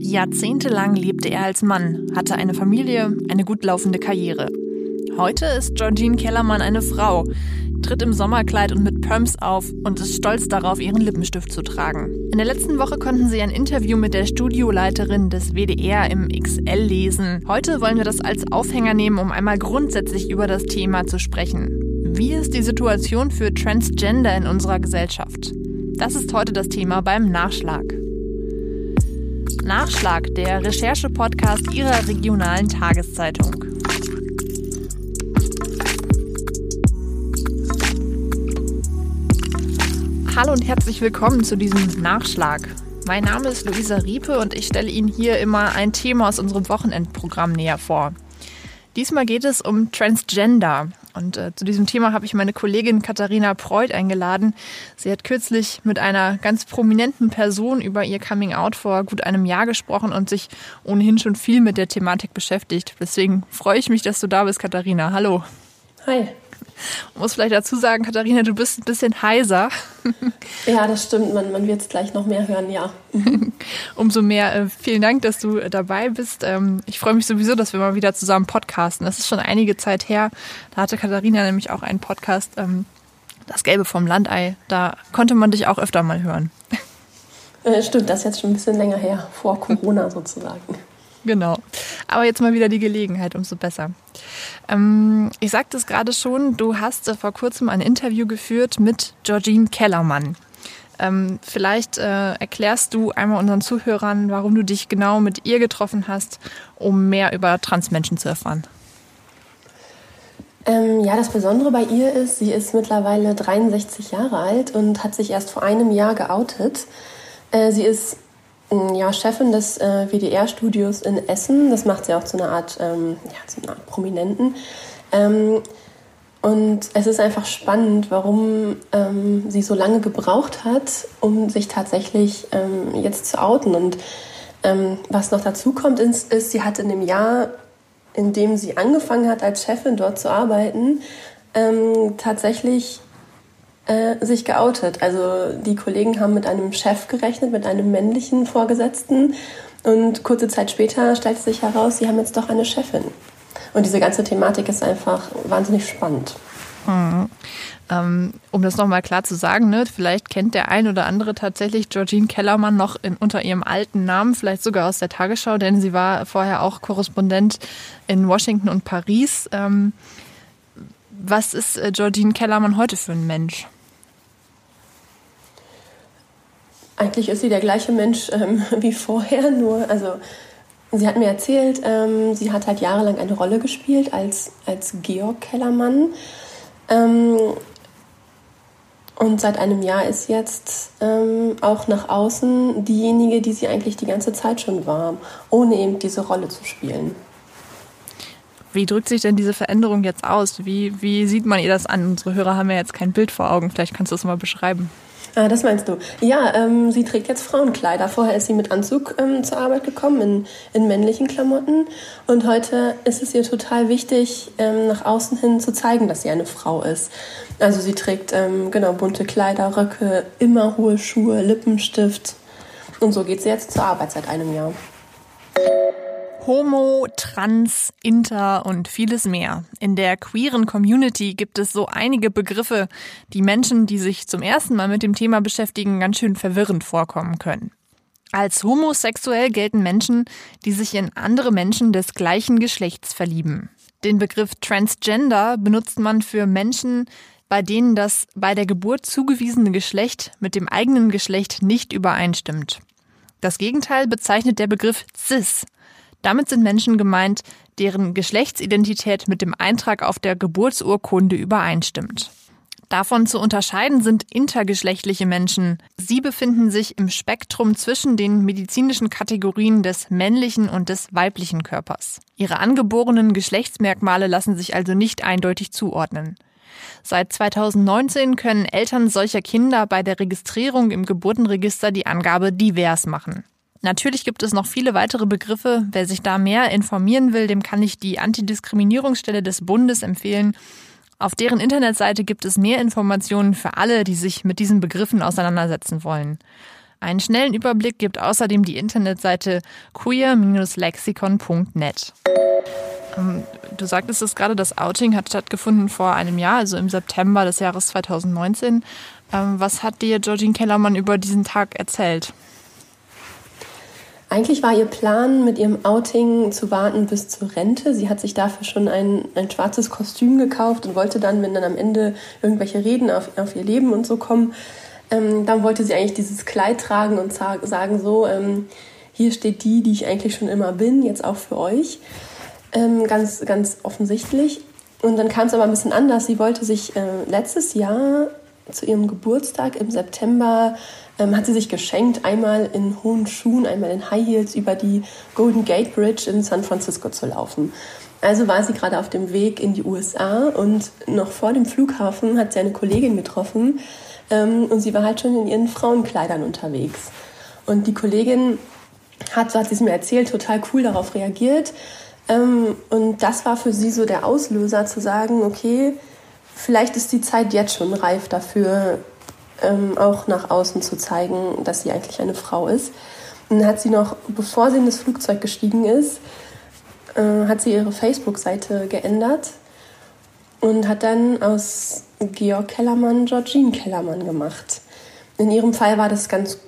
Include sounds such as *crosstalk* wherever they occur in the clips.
Jahrzehntelang lebte er als Mann, hatte eine Familie, eine gut laufende Karriere. Heute ist Georgine Kellermann eine Frau, tritt im Sommerkleid und mit Perms auf und ist stolz darauf, ihren Lippenstift zu tragen. In der letzten Woche konnten Sie ein Interview mit der Studioleiterin des WDR im XL lesen. Heute wollen wir das als Aufhänger nehmen, um einmal grundsätzlich über das Thema zu sprechen. Wie ist die Situation für Transgender in unserer Gesellschaft? Das ist heute das Thema beim Nachschlag. Nachschlag, der Recherche-Podcast Ihrer regionalen Tageszeitung. Hallo und herzlich willkommen zu diesem Nachschlag. Mein Name ist Luisa Riepe und ich stelle Ihnen hier immer ein Thema aus unserem Wochenendprogramm näher vor. Diesmal geht es um Transgender. Und äh, zu diesem Thema habe ich meine Kollegin Katharina Preuth eingeladen. Sie hat kürzlich mit einer ganz prominenten Person über ihr Coming Out vor gut einem Jahr gesprochen und sich ohnehin schon viel mit der Thematik beschäftigt. Deswegen freue ich mich, dass du da bist, Katharina. Hallo. Hi. Ich muss vielleicht dazu sagen, Katharina, du bist ein bisschen heiser. Ja, das stimmt. Man, man wird es gleich noch mehr hören, ja. *laughs* Umso mehr äh, vielen Dank, dass du äh, dabei bist. Ähm, ich freue mich sowieso, dass wir mal wieder zusammen podcasten. Das ist schon einige Zeit her. Da hatte Katharina nämlich auch einen Podcast, ähm, Das Gelbe vom Landei. Da konnte man dich auch öfter mal hören. Äh, stimmt, das ist jetzt schon ein bisschen länger her, vor Corona sozusagen. Genau. Aber jetzt mal wieder die Gelegenheit, umso besser. Ähm, ich sagte es gerade schon, du hast äh, vor kurzem ein Interview geführt mit Georgine Kellermann. Ähm, vielleicht äh, erklärst du einmal unseren Zuhörern, warum du dich genau mit ihr getroffen hast, um mehr über Transmenschen zu erfahren. Ähm, ja, das Besondere bei ihr ist, sie ist mittlerweile 63 Jahre alt und hat sich erst vor einem Jahr geoutet. Äh, sie ist ja, Chefin des äh, WDR-Studios in Essen. Das macht sie auch zu einer Art, ähm, ja, zu einer Art Prominenten. Ähm, und es ist einfach spannend, warum ähm, sie so lange gebraucht hat, um sich tatsächlich ähm, jetzt zu outen. Und ähm, was noch dazu kommt, ist, ist, sie hat in dem Jahr, in dem sie angefangen hat, als Chefin dort zu arbeiten, ähm, tatsächlich äh, sich geoutet. Also die Kollegen haben mit einem Chef gerechnet, mit einem männlichen Vorgesetzten. Und kurze Zeit später stellte sich heraus, sie haben jetzt doch eine Chefin. Und diese ganze Thematik ist einfach wahnsinnig spannend. Mhm. Ähm, um das nochmal klar zu sagen, ne, vielleicht kennt der ein oder andere tatsächlich Georgine Kellermann noch in, unter ihrem alten Namen, vielleicht sogar aus der Tagesschau, denn sie war vorher auch Korrespondent in Washington und Paris. Ähm, was ist äh, Georgine Kellermann heute für ein Mensch? Eigentlich ist sie der gleiche Mensch ähm, *laughs* wie vorher, nur, also sie hat mir erzählt, ähm, sie hat halt jahrelang eine Rolle gespielt als, als Georg Kellermann. Ähm, und seit einem Jahr ist jetzt ähm, auch nach außen diejenige, die sie eigentlich die ganze Zeit schon war, ohne eben diese Rolle zu spielen. Wie drückt sich denn diese Veränderung jetzt aus? Wie, wie sieht man ihr das an? Unsere Hörer haben ja jetzt kein Bild vor Augen. Vielleicht kannst du es mal beschreiben. Ah, das meinst du. Ja, ähm, sie trägt jetzt Frauenkleider. Vorher ist sie mit Anzug ähm, zur Arbeit gekommen, in, in männlichen Klamotten. Und heute ist es ihr total wichtig, ähm, nach außen hin zu zeigen, dass sie eine Frau ist. Also sie trägt ähm, genau bunte Kleider, Röcke, immer hohe Schuhe, Lippenstift. Und so geht sie jetzt zur Arbeit seit einem Jahr. Homo, Trans, Inter und vieles mehr. In der queeren Community gibt es so einige Begriffe, die Menschen, die sich zum ersten Mal mit dem Thema beschäftigen, ganz schön verwirrend vorkommen können. Als homosexuell gelten Menschen, die sich in andere Menschen des gleichen Geschlechts verlieben. Den Begriff Transgender benutzt man für Menschen, bei denen das bei der Geburt zugewiesene Geschlecht mit dem eigenen Geschlecht nicht übereinstimmt. Das Gegenteil bezeichnet der Begriff cis, damit sind Menschen gemeint, deren Geschlechtsidentität mit dem Eintrag auf der Geburtsurkunde übereinstimmt. Davon zu unterscheiden sind intergeschlechtliche Menschen. Sie befinden sich im Spektrum zwischen den medizinischen Kategorien des männlichen und des weiblichen Körpers. Ihre angeborenen Geschlechtsmerkmale lassen sich also nicht eindeutig zuordnen. Seit 2019 können Eltern solcher Kinder bei der Registrierung im Geburtenregister die Angabe divers machen. Natürlich gibt es noch viele weitere Begriffe. Wer sich da mehr informieren will, dem kann ich die Antidiskriminierungsstelle des Bundes empfehlen. Auf deren Internetseite gibt es mehr Informationen für alle, die sich mit diesen Begriffen auseinandersetzen wollen. Einen schnellen Überblick gibt außerdem die Internetseite queer-lexikon.net. Ähm, du sagtest es gerade, das Outing hat stattgefunden vor einem Jahr, also im September des Jahres 2019. Ähm, was hat dir Georgine Kellermann über diesen Tag erzählt? Eigentlich war ihr Plan, mit ihrem Outing zu warten bis zur Rente. Sie hat sich dafür schon ein, ein schwarzes Kostüm gekauft und wollte dann, wenn dann am Ende irgendwelche Reden auf, auf ihr Leben und so kommen, ähm, dann wollte sie eigentlich dieses Kleid tragen und sagen so, ähm, hier steht die, die ich eigentlich schon immer bin, jetzt auch für euch. Ähm, ganz, ganz offensichtlich. Und dann kam es aber ein bisschen anders. Sie wollte sich äh, letztes Jahr zu ihrem Geburtstag im September ähm, hat sie sich geschenkt, einmal in hohen Schuhen, einmal in High Heels über die Golden Gate Bridge in San Francisco zu laufen. Also war sie gerade auf dem Weg in die USA und noch vor dem Flughafen hat sie eine Kollegin getroffen ähm, und sie war halt schon in ihren Frauenkleidern unterwegs. Und die Kollegin hat, so hat sie es mir erzählt, total cool darauf reagiert. Ähm, und das war für sie so der Auslöser zu sagen, okay, vielleicht ist die Zeit jetzt schon reif dafür, ähm, auch nach außen zu zeigen, dass sie eigentlich eine Frau ist. Und dann hat sie noch, bevor sie in das Flugzeug gestiegen ist, äh, hat sie ihre Facebook-Seite geändert und hat dann aus Georg Kellermann Georgine Kellermann gemacht. In ihrem Fall war das ganz,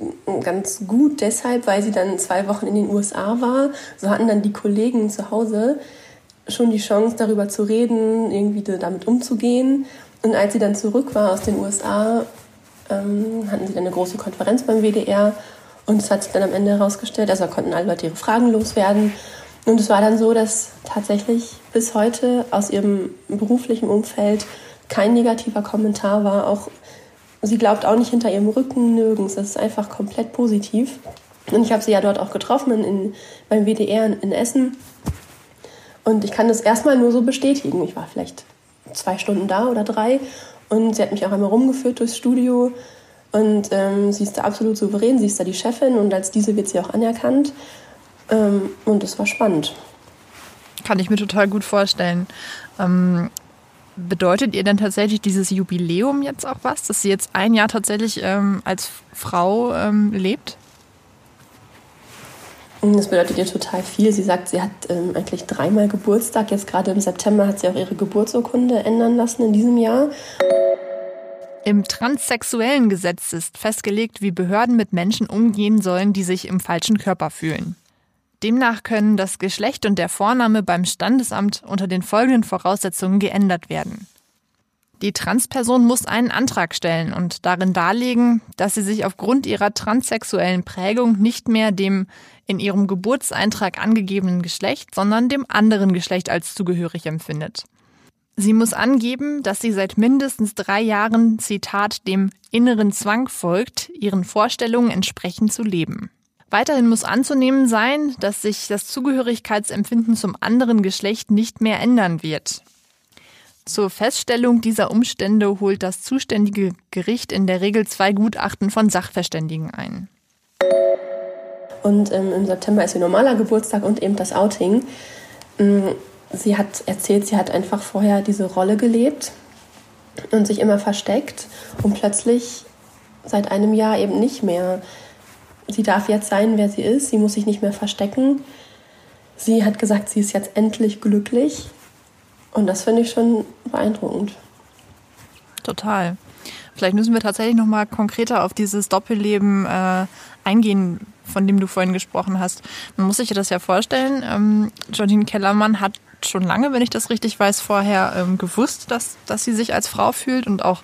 ganz gut deshalb, weil sie dann zwei Wochen in den USA war. So hatten dann die Kollegen zu Hause schon die Chance, darüber zu reden, irgendwie damit umzugehen. Und als sie dann zurück war aus den USA, ähm, hatten sie dann eine große Konferenz beim WDR und es hat sich dann am Ende herausgestellt, also konnten alle Leute ihre Fragen loswerden. Und es war dann so, dass tatsächlich bis heute aus ihrem beruflichen Umfeld kein negativer Kommentar war. Auch sie glaubt auch nicht hinter ihrem Rücken nirgends. Das ist einfach komplett positiv. Und ich habe sie ja dort auch getroffen in, beim WDR in, in Essen. Und ich kann das erstmal nur so bestätigen. Ich war vielleicht zwei Stunden da oder drei und sie hat mich auch einmal rumgeführt durchs Studio. Und ähm, sie ist da absolut souverän, sie ist da die Chefin und als diese wird sie auch anerkannt. Ähm, und das war spannend. Kann ich mir total gut vorstellen. Ähm, bedeutet ihr denn tatsächlich dieses Jubiläum jetzt auch was, dass sie jetzt ein Jahr tatsächlich ähm, als Frau ähm, lebt? Das bedeutet ihr total viel. Sie sagt, sie hat ähm, eigentlich dreimal Geburtstag. Jetzt gerade im September hat sie auch ihre Geburtsurkunde ändern lassen in diesem Jahr. Im transsexuellen Gesetz ist festgelegt, wie Behörden mit Menschen umgehen sollen, die sich im falschen Körper fühlen. Demnach können das Geschlecht und der Vorname beim Standesamt unter den folgenden Voraussetzungen geändert werden. Die Transperson muss einen Antrag stellen und darin darlegen, dass sie sich aufgrund ihrer transsexuellen Prägung nicht mehr dem in ihrem Geburtseintrag angegebenen Geschlecht, sondern dem anderen Geschlecht als zugehörig empfindet. Sie muss angeben, dass sie seit mindestens drei Jahren, Zitat, dem inneren Zwang folgt, ihren Vorstellungen entsprechend zu leben. Weiterhin muss anzunehmen sein, dass sich das Zugehörigkeitsempfinden zum anderen Geschlecht nicht mehr ändern wird. Zur Feststellung dieser Umstände holt das zuständige Gericht in der Regel zwei Gutachten von Sachverständigen ein. Und ähm, im September ist ihr normaler Geburtstag und eben das Outing. Ähm, sie hat erzählt, sie hat einfach vorher diese Rolle gelebt und sich immer versteckt und plötzlich seit einem Jahr eben nicht mehr. Sie darf jetzt sein, wer sie ist. Sie muss sich nicht mehr verstecken. Sie hat gesagt, sie ist jetzt endlich glücklich. Und das finde ich schon beeindruckend. Total. Vielleicht müssen wir tatsächlich noch mal konkreter auf dieses Doppelleben äh, eingehen, von dem du vorhin gesprochen hast. Man muss sich das ja vorstellen. Ähm, Jordine Kellermann hat schon lange, wenn ich das richtig weiß, vorher ähm, gewusst, dass, dass sie sich als Frau fühlt und auch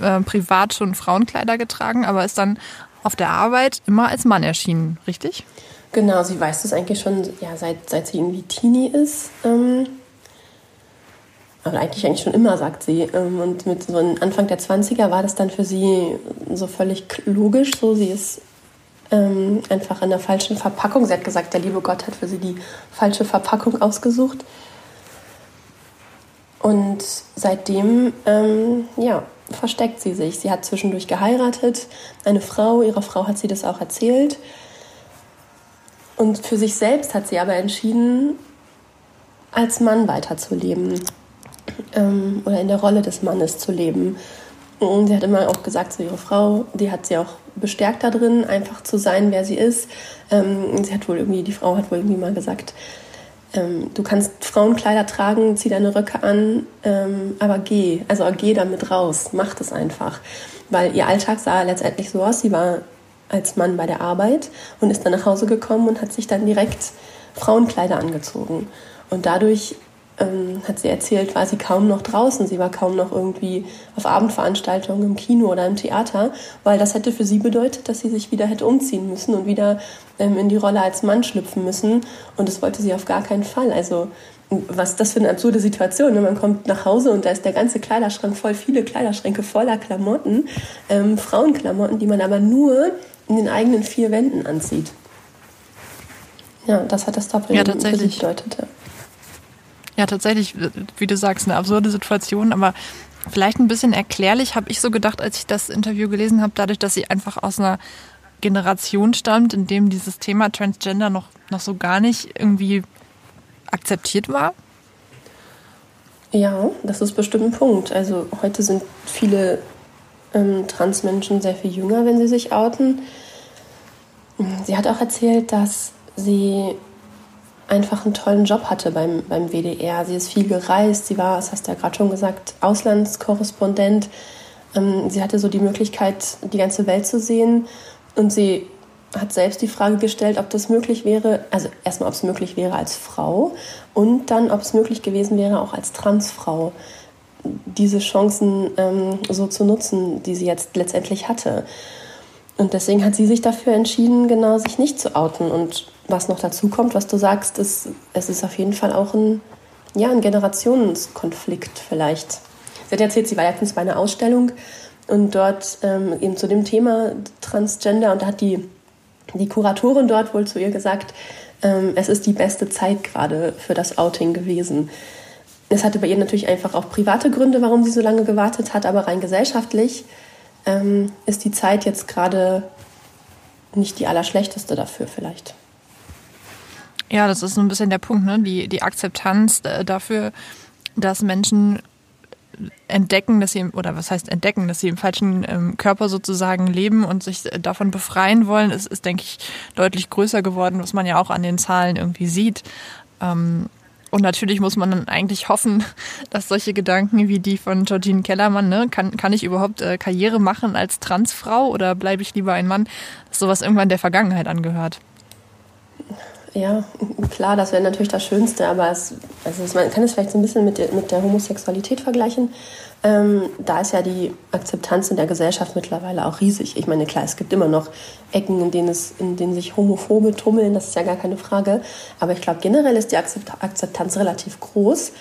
äh, privat schon Frauenkleider getragen, aber ist dann auf der Arbeit immer als Mann erschienen, richtig? Genau, sie weiß das eigentlich schon, ja, seit, seit sie irgendwie Teenie ist. Ähm aber eigentlich eigentlich schon immer, sagt sie. Ähm, und mit so Anfang der 20er war das dann für sie so völlig logisch. So, sie ist ähm, einfach in der falschen Verpackung. Sie hat gesagt, der liebe Gott hat für sie die falsche Verpackung ausgesucht. Und seitdem, ähm, ja, versteckt sie sich. Sie hat zwischendurch geheiratet, eine Frau, ihrer Frau hat sie das auch erzählt. Und für sich selbst hat sie aber entschieden, als Mann weiterzuleben ähm, oder in der Rolle des Mannes zu leben. Und sie hat immer auch gesagt zu ihrer Frau, die hat sie auch bestärkt da drin, einfach zu sein, wer sie ist. Ähm, sie hat wohl irgendwie, die Frau hat wohl irgendwie mal gesagt, ähm, du kannst Frauenkleider tragen, zieh deine Röcke an, ähm, aber geh, also geh damit raus, mach das einfach. Weil ihr Alltag sah letztendlich so aus, sie war als Mann bei der Arbeit und ist dann nach Hause gekommen und hat sich dann direkt Frauenkleider angezogen. Und dadurch ähm, hat sie erzählt, war sie kaum noch draußen. Sie war kaum noch irgendwie auf Abendveranstaltungen im Kino oder im Theater, weil das hätte für sie bedeutet, dass sie sich wieder hätte umziehen müssen und wieder ähm, in die Rolle als Mann schlüpfen müssen. Und das wollte sie auf gar keinen Fall. Also was das für eine absurde Situation. Ne? Man kommt nach Hause und da ist der ganze Kleiderschrank voll, viele Kleiderschränke voller Klamotten, ähm, Frauenklamotten, die man aber nur in den eigenen vier Wänden anzieht. Ja, das hat das Doppel ja, tatsächlich. bedeutet. Ja. tatsächlich, wie du sagst, eine absurde Situation, aber vielleicht ein bisschen erklärlich, habe ich so gedacht, als ich das Interview gelesen habe, dadurch, dass sie einfach aus einer Generation stammt, in dem dieses Thema Transgender noch, noch so gar nicht irgendwie akzeptiert war? Ja, das ist bestimmt ein Punkt. Also heute sind viele ähm, Transmenschen sehr viel jünger, wenn sie sich outen. Sie hat auch erzählt, dass sie einfach einen tollen Job hatte beim, beim WDR. Sie ist viel gereist, sie war, das hast du ja gerade schon gesagt, Auslandskorrespondent. Ähm, sie hatte so die Möglichkeit, die ganze Welt zu sehen und sie hat selbst die Frage gestellt, ob das möglich wäre, also erstmal, ob es möglich wäre als Frau und dann, ob es möglich gewesen wäre, auch als Transfrau diese Chancen ähm, so zu nutzen, die sie jetzt letztendlich hatte. Und deswegen hat sie sich dafür entschieden, genau sich nicht zu outen. Und was noch dazu kommt, was du sagst, ist, es ist auf jeden Fall auch ein, ja, ein Generationskonflikt vielleicht. Sie hat erzählt, sie war letztens bei einer Ausstellung und dort ähm, eben zu dem Thema Transgender und da hat die, die Kuratorin dort wohl zu ihr gesagt, ähm, es ist die beste Zeit gerade für das Outing gewesen. Es hatte bei ihr natürlich einfach auch private Gründe, warum sie so lange gewartet hat, aber rein gesellschaftlich ähm, ist die Zeit jetzt gerade nicht die allerschlechteste dafür vielleicht. Ja, das ist so ein bisschen der Punkt, ne? die, die Akzeptanz äh, dafür, dass Menschen entdecken, dass sie, oder was heißt entdecken, dass sie im falschen ähm, Körper sozusagen leben und sich davon befreien wollen, ist, ist, denke ich, deutlich größer geworden, was man ja auch an den Zahlen irgendwie sieht. Ähm, und natürlich muss man dann eigentlich hoffen, *laughs* dass solche Gedanken wie die von Georgine Kellermann, ne, kann, kann ich überhaupt äh, Karriere machen als Transfrau oder bleibe ich lieber ein Mann, dass sowas irgendwann der Vergangenheit angehört. Ja, klar, das wäre natürlich das Schönste, aber es, also man kann es vielleicht so ein bisschen mit der, mit der Homosexualität vergleichen. Ähm, da ist ja die Akzeptanz in der Gesellschaft mittlerweile auch riesig. Ich meine, klar, es gibt immer noch Ecken, in denen, es, in denen sich Homophobe tummeln, das ist ja gar keine Frage. Aber ich glaube, generell ist die Akzeptanz relativ groß.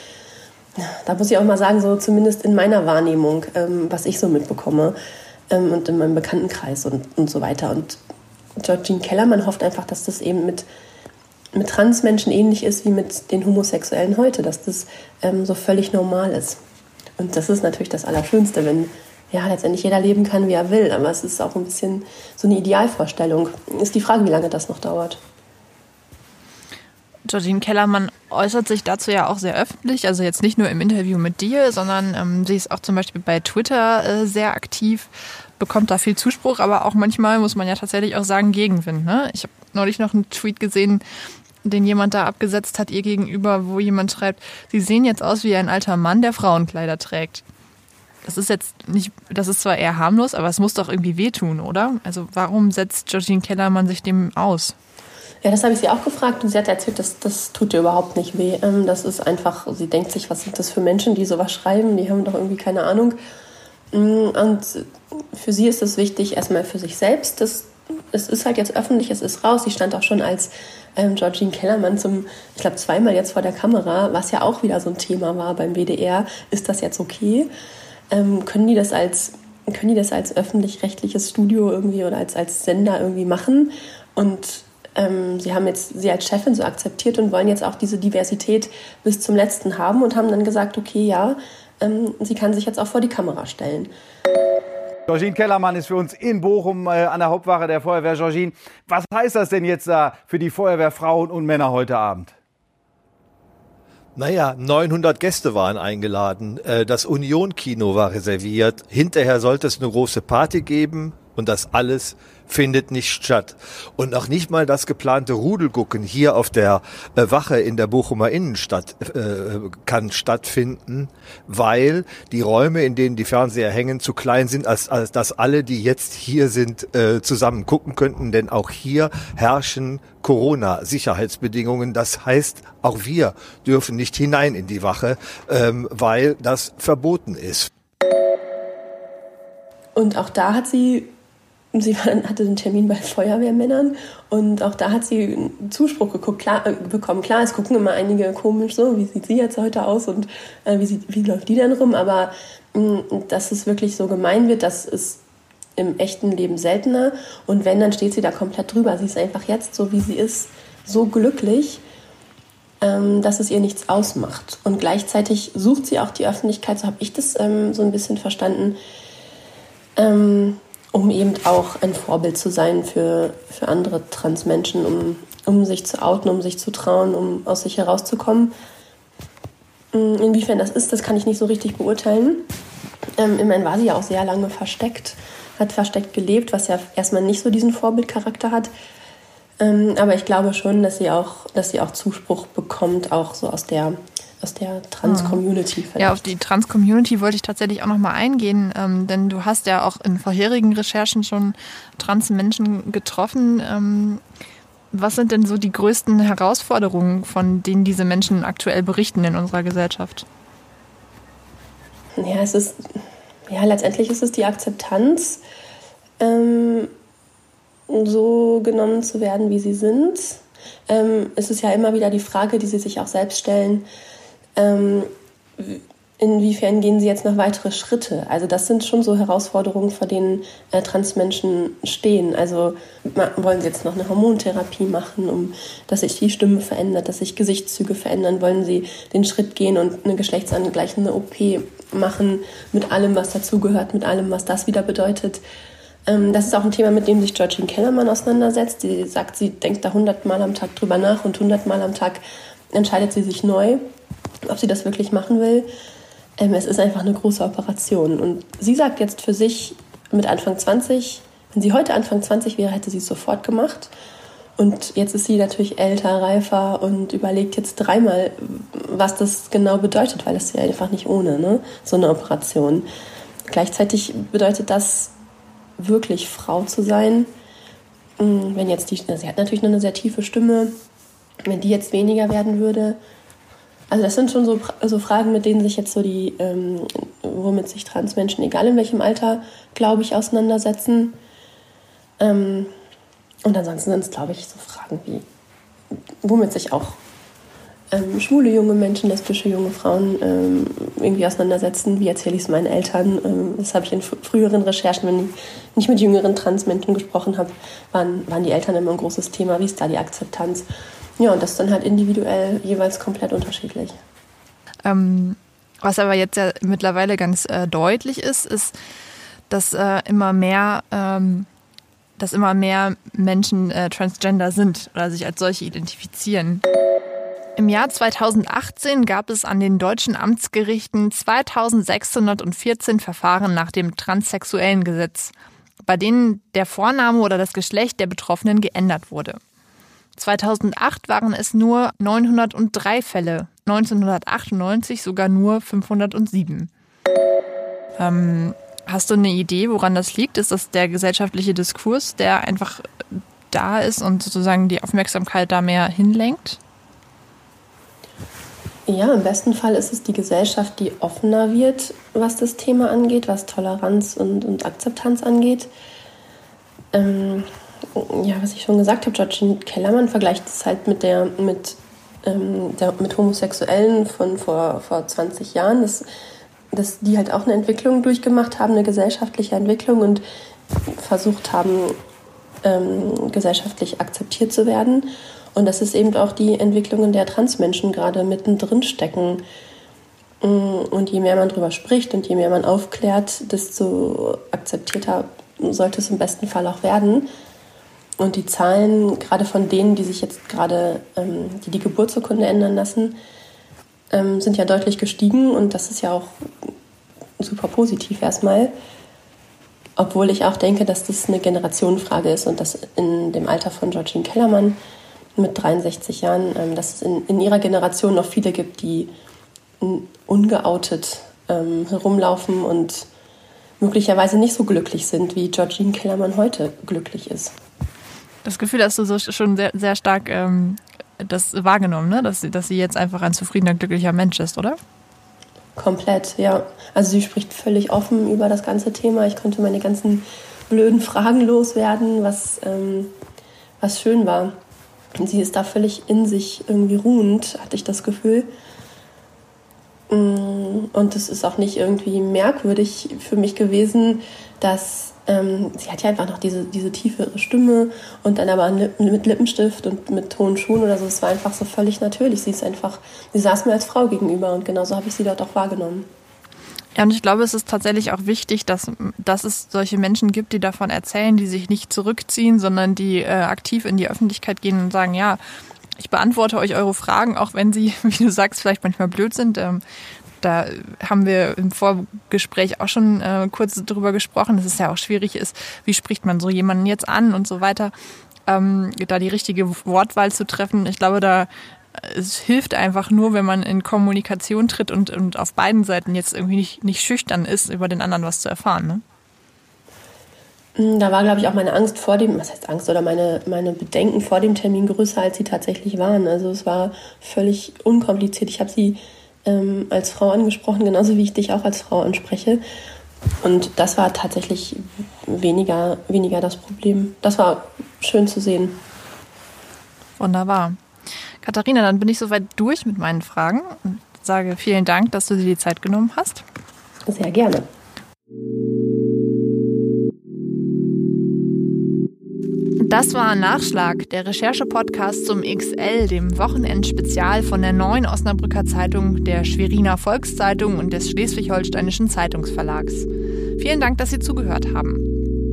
Da muss ich auch mal sagen, so zumindest in meiner Wahrnehmung, ähm, was ich so mitbekomme ähm, und in meinem Bekanntenkreis und, und so weiter. Und Georgine Kellermann hofft einfach, dass das eben mit mit Transmenschen ähnlich ist wie mit den Homosexuellen heute, dass das ähm, so völlig normal ist. Und das ist natürlich das Allerschönste, wenn ja letztendlich jeder leben kann, wie er will. Aber es ist auch ein bisschen so eine Idealvorstellung. Ist die Frage, wie lange das noch dauert. Georgine Kellermann äußert sich dazu ja auch sehr öffentlich, also jetzt nicht nur im Interview mit dir, sondern ähm, sie ist auch zum Beispiel bei Twitter äh, sehr aktiv, bekommt da viel Zuspruch, aber auch manchmal muss man ja tatsächlich auch sagen Gegenwind. Ne? Ich habe neulich noch einen Tweet gesehen, den jemand da abgesetzt hat ihr gegenüber, wo jemand schreibt, sie sehen jetzt aus wie ein alter Mann, der Frauenkleider trägt. Das ist jetzt nicht, das ist zwar eher harmlos, aber es muss doch irgendwie wehtun, oder? Also warum setzt Georgine Kellermann sich dem aus? Ja, das habe ich sie auch gefragt und sie hat erzählt, dass das tut ihr überhaupt nicht weh. Ähm, das ist einfach, sie denkt sich, was sind das für Menschen, die sowas schreiben? Die haben doch irgendwie keine Ahnung. Mm, und für sie ist es wichtig, erstmal für sich selbst, das es ist halt jetzt öffentlich, es ist raus. Sie stand auch schon als ähm, Georgine Kellermann zum, ich glaube, zweimal jetzt vor der Kamera, was ja auch wieder so ein Thema war beim WDR. Ist das jetzt okay? Ähm, können die das als können die das als öffentlich-rechtliches Studio irgendwie oder als, als Sender irgendwie machen? Und ähm, sie haben jetzt sie als Chefin so akzeptiert und wollen jetzt auch diese Diversität bis zum letzten haben und haben dann gesagt, okay, ja, ähm, sie kann sich jetzt auch vor die Kamera stellen. Georgine Kellermann ist für uns in Bochum äh, an der Hauptwache der Feuerwehr. Georgine, was heißt das denn jetzt da für die Feuerwehrfrauen und Männer heute Abend? Naja, 900 Gäste waren eingeladen. Äh, das Union-Kino war reserviert. Hinterher sollte es eine große Party geben und das alles findet nicht statt. Und noch nicht mal das geplante Rudelgucken hier auf der äh, Wache in der Bochumer Innenstadt äh, kann stattfinden, weil die Räume, in denen die Fernseher hängen, zu klein sind, als, als dass alle, die jetzt hier sind, äh, zusammen gucken könnten. Denn auch hier herrschen Corona-Sicherheitsbedingungen. Das heißt, auch wir dürfen nicht hinein in die Wache, ähm, weil das verboten ist. Und auch da hat sie sie hatte einen Termin bei Feuerwehrmännern und auch da hat sie einen Zuspruch geguckt, klar, äh, bekommen. Klar, es gucken immer einige komisch so, wie sieht sie jetzt heute aus und äh, wie, sieht, wie läuft die denn rum, aber mh, dass es wirklich so gemein wird, das ist im echten Leben seltener und wenn, dann steht sie da komplett drüber. Sie ist einfach jetzt so, wie sie ist, so glücklich, ähm, dass es ihr nichts ausmacht. Und gleichzeitig sucht sie auch die Öffentlichkeit, so habe ich das ähm, so ein bisschen verstanden, ähm, um eben auch ein Vorbild zu sein für, für andere Transmenschen, um, um sich zu outen, um sich zu trauen, um aus sich herauszukommen. Mm, inwiefern das ist, das kann ich nicht so richtig beurteilen. Ähm, immerhin war sie ja auch sehr lange versteckt, hat versteckt gelebt, was ja erstmal nicht so diesen Vorbildcharakter hat. Ähm, aber ich glaube schon, dass sie auch, dass sie auch Zuspruch bekommt, auch so aus der aus der Trans-Community. Hm. Ja, auf die Trans-Community wollte ich tatsächlich auch nochmal eingehen, ähm, denn du hast ja auch in vorherigen Recherchen schon Trans-Menschen getroffen. Ähm, was sind denn so die größten Herausforderungen, von denen diese Menschen aktuell berichten in unserer Gesellschaft? Ja, es ist, ja, letztendlich ist es die Akzeptanz, ähm, so genommen zu werden, wie sie sind. Ähm, es ist ja immer wieder die Frage, die sie sich auch selbst stellen, ähm, inwiefern gehen sie jetzt noch weitere Schritte? Also das sind schon so Herausforderungen, vor denen äh, Transmenschen stehen. Also wollen sie jetzt noch eine Hormontherapie machen, um dass sich die Stimme verändert, dass sich Gesichtszüge verändern? Wollen sie den Schritt gehen und eine geschlechtsangleichende OP machen mit allem, was dazugehört, mit allem, was das wieder bedeutet? Ähm, das ist auch ein Thema, mit dem sich Georgine Kellermann auseinandersetzt. Sie sagt, sie denkt da hundertmal am Tag drüber nach und hundertmal am Tag entscheidet sie sich neu ob sie das wirklich machen will. Ähm, es ist einfach eine große Operation. Und sie sagt jetzt für sich mit Anfang 20, wenn sie heute Anfang 20 wäre, hätte sie es sofort gemacht. Und jetzt ist sie natürlich älter, reifer und überlegt jetzt dreimal, was das genau bedeutet, weil das ist ja einfach nicht ohne, ne? so eine Operation. Gleichzeitig bedeutet das wirklich Frau zu sein. Hm, wenn jetzt die, sie hat natürlich noch eine sehr tiefe Stimme, wenn die jetzt weniger werden würde, also das sind schon so, so Fragen, mit denen sich jetzt so die, ähm, womit sich Transmenschen, egal in welchem Alter, glaube ich, auseinandersetzen. Ähm, und ansonsten sind es, glaube ich, so Fragen wie, womit sich auch ähm, schwule junge Menschen, lesbische junge Frauen ähm, irgendwie auseinandersetzen. Wie erzähle ich es meinen Eltern? Ähm, das habe ich in früheren Recherchen, wenn ich nicht mit jüngeren Transmenschen gesprochen habe, waren, waren die Eltern immer ein großes Thema. Wie ist da die Akzeptanz? Ja, und das ist dann halt individuell jeweils komplett unterschiedlich. Ähm, was aber jetzt ja mittlerweile ganz äh, deutlich ist, ist, dass äh, immer mehr ähm, dass immer mehr Menschen äh, transgender sind oder sich als solche identifizieren. Im Jahr 2018 gab es an den deutschen Amtsgerichten 2614 Verfahren nach dem transsexuellen Gesetz, bei denen der Vorname oder das Geschlecht der Betroffenen geändert wurde. 2008 waren es nur 903 Fälle, 1998 sogar nur 507. Ähm, hast du eine Idee, woran das liegt? Ist das der gesellschaftliche Diskurs, der einfach da ist und sozusagen die Aufmerksamkeit da mehr hinlenkt? Ja, im besten Fall ist es die Gesellschaft, die offener wird, was das Thema angeht, was Toleranz und, und Akzeptanz angeht. Ähm, ja, was ich schon gesagt habe, Georgine Kellermann vergleicht es halt mit der, mit, ähm, der, mit Homosexuellen von vor, vor 20 Jahren, dass, dass die halt auch eine Entwicklung durchgemacht haben, eine gesellschaftliche Entwicklung und versucht haben, ähm, gesellschaftlich akzeptiert zu werden. Und das ist eben auch die Entwicklung, in der Transmenschen gerade mittendrin stecken. Und je mehr man darüber spricht und je mehr man aufklärt, desto akzeptierter sollte es im besten Fall auch werden. Und die Zahlen, gerade von denen, die sich jetzt gerade, ähm, die die Geburtsurkunde ändern lassen, ähm, sind ja deutlich gestiegen und das ist ja auch super positiv erstmal. Obwohl ich auch denke, dass das eine Generationenfrage ist und dass in dem Alter von Georgine Kellermann mit 63 Jahren, ähm, dass es in, in ihrer Generation noch viele gibt, die ungeoutet ähm, herumlaufen und möglicherweise nicht so glücklich sind, wie Georgine Kellermann heute glücklich ist. Das Gefühl hast du so schon sehr, sehr stark ähm, das wahrgenommen, ne? dass, dass sie jetzt einfach ein zufriedener, glücklicher Mensch ist, oder? Komplett, ja. Also sie spricht völlig offen über das ganze Thema. Ich konnte meine ganzen blöden Fragen loswerden, was, ähm, was schön war. Und sie ist da völlig in sich irgendwie ruhend, hatte ich das Gefühl. Mm, und es ist auch nicht irgendwie merkwürdig für mich gewesen, dass ähm, sie hat ja einfach noch diese, diese tiefe Stimme und dann aber mit Lippenstift und mit hohen Schuhen oder so. Es war einfach so völlig natürlich. Sie ist einfach, sie saß mir als Frau gegenüber und genauso habe ich sie dort auch wahrgenommen. Ja, und ich glaube, es ist tatsächlich auch wichtig, dass, dass es solche Menschen gibt, die davon erzählen, die sich nicht zurückziehen, sondern die äh, aktiv in die Öffentlichkeit gehen und sagen, ja, ich beantworte euch eure Fragen, auch wenn sie, *laughs* wie du sagst, vielleicht manchmal blöd sind. Ähm, da haben wir im Vorgespräch auch schon äh, kurz drüber gesprochen, dass es ja auch schwierig ist, wie spricht man so jemanden jetzt an und so weiter. Ähm, da die richtige Wortwahl zu treffen. Ich glaube, da es hilft einfach nur, wenn man in Kommunikation tritt und, und auf beiden Seiten jetzt irgendwie nicht, nicht schüchtern ist, über den anderen was zu erfahren. Ne? Hm, da war, glaube ich, auch meine Angst vor dem, was heißt Angst oder meine, meine Bedenken vor dem Termin größer, als sie tatsächlich waren. Also es war völlig unkompliziert. Ich habe sie ähm, als Frau angesprochen, genauso wie ich dich auch als Frau anspreche. Und das war tatsächlich weniger, weniger das Problem. Das war schön zu sehen. Wunderbar. Katharina, dann bin ich soweit durch mit meinen Fragen und sage vielen Dank, dass du dir die Zeit genommen hast. Sehr gerne. Das war Nachschlag, der Recherche-Podcast zum XL, dem Wochenendspezial von der Neuen Osnabrücker Zeitung, der Schweriner Volkszeitung und des Schleswig-Holsteinischen Zeitungsverlags. Vielen Dank, dass Sie zugehört haben.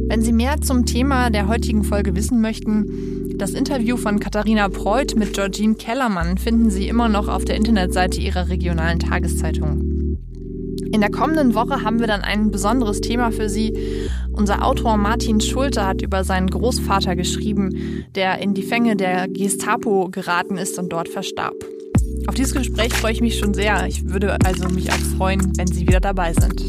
Wenn Sie mehr zum Thema der heutigen Folge wissen möchten, das Interview von Katharina Preuth mit Georgine Kellermann finden Sie immer noch auf der Internetseite Ihrer regionalen Tageszeitung. In der kommenden Woche haben wir dann ein besonderes Thema für Sie. Unser Autor Martin Schulte hat über seinen Großvater geschrieben, der in die Fänge der Gestapo geraten ist und dort verstarb. Auf dieses Gespräch freue ich mich schon sehr. Ich würde also mich auch freuen, wenn Sie wieder dabei sind.